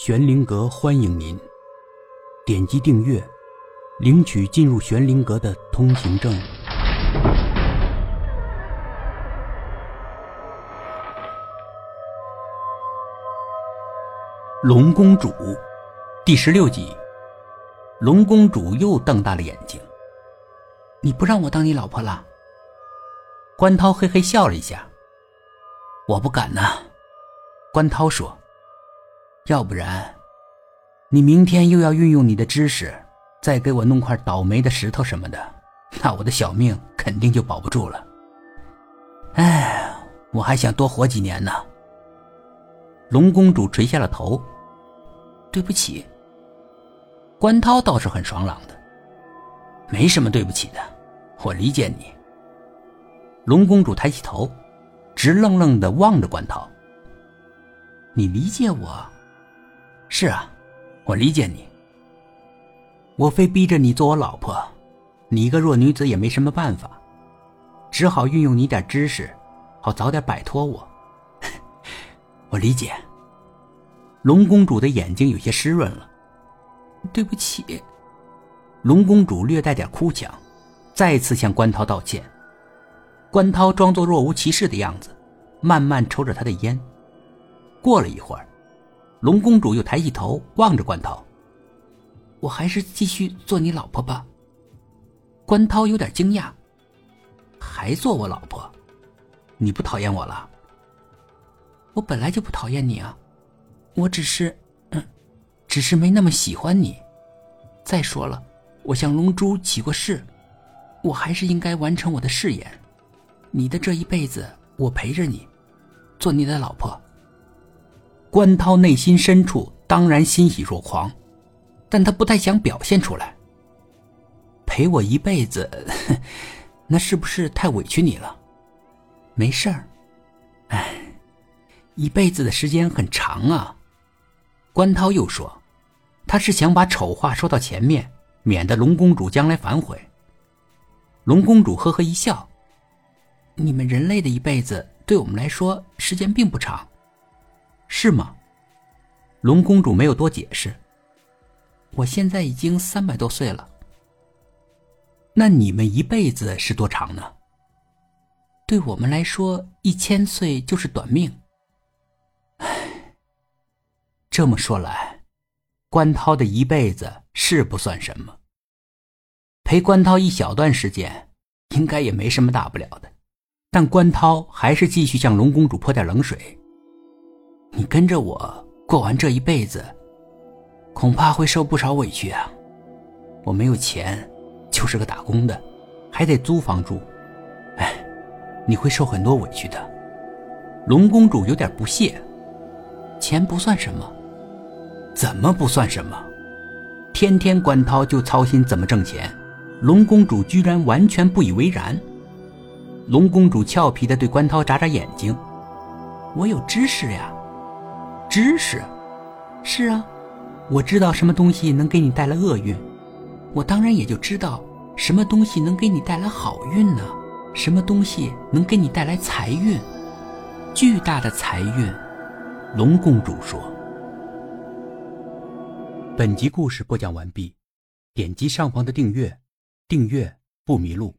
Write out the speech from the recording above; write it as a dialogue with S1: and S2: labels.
S1: 玄灵阁欢迎您，点击订阅，领取进入玄灵阁的通行证。龙公主，第十六集。龙公主又瞪大了眼睛：“
S2: 你不让我当你老婆了？”
S1: 关涛嘿嘿笑了一下：“
S2: 我不敢呐。”关涛说。要不然，你明天又要运用你的知识，再给我弄块倒霉的石头什么的，那我的小命肯定就保不住了。哎，我还想多活几年呢。
S1: 龙公主垂下了头。
S2: 对不起。关涛倒是很爽朗的，没什么对不起的，我理解你。
S1: 龙公主抬起头，直愣愣的望着关涛。
S2: 你理解我？是啊，我理解你。我非逼着你做我老婆，你一个弱女子也没什么办法，只好运用你点知识，好早点摆脱我。我理解。
S1: 龙公主的眼睛有些湿润了。
S2: 对不起。
S1: 龙公主略带点哭腔，再次向关涛道歉。关涛装作若无其事的样子，慢慢抽着他的烟。过了一会儿。龙公主又抬起头望着关涛，
S2: 我还是继续做你老婆吧。关涛有点惊讶，还做我老婆？你不讨厌我了？我本来就不讨厌你啊，我只是，嗯，只是没那么喜欢你。再说了，我向龙珠起过誓，我还是应该完成我的誓言。你的这一辈子，我陪着你，做你的老婆。
S1: 关涛内心深处当然欣喜若狂，但他不太想表现出来。陪我一辈子，那是不是太委屈你了？
S2: 没事儿，哎，一辈子的时间很长啊。
S1: 关涛又说：“他是想把丑话说到前面，免得龙公主将来反悔。”
S2: 龙公主呵呵一笑：“你们人类的一辈子，对我们来说时间并不长。”
S1: 是吗？龙公主没有多解释。
S2: 我现在已经三百多岁了。
S1: 那你们一辈子是多长呢？
S2: 对我们来说，一千岁就是短命。
S1: 唉，这么说来，关涛的一辈子是不算什么。陪关涛一小段时间，应该也没什么大不了的。但关涛还是继续向龙公主泼点冷水。
S2: 你跟着我过完这一辈子，恐怕会受不少委屈啊！我没有钱，就是个打工的，还得租房住。哎，你会受很多委屈的。
S1: 龙公主有点不屑。
S2: 钱不算什么，
S1: 怎么不算什么？天天关涛就操心怎么挣钱，龙公主居然完全不以为然。龙公主俏皮的对关涛眨眨眼睛：“
S2: 我有知识呀。”
S1: 知识，
S2: 是啊，我知道什么东西能给你带来厄运，我当然也就知道什么东西能给你带来好运呢？什么东西能给你带来财运，巨大的财运？
S1: 龙公主说。本集故事播讲完毕，点击上方的订阅，订阅不迷路。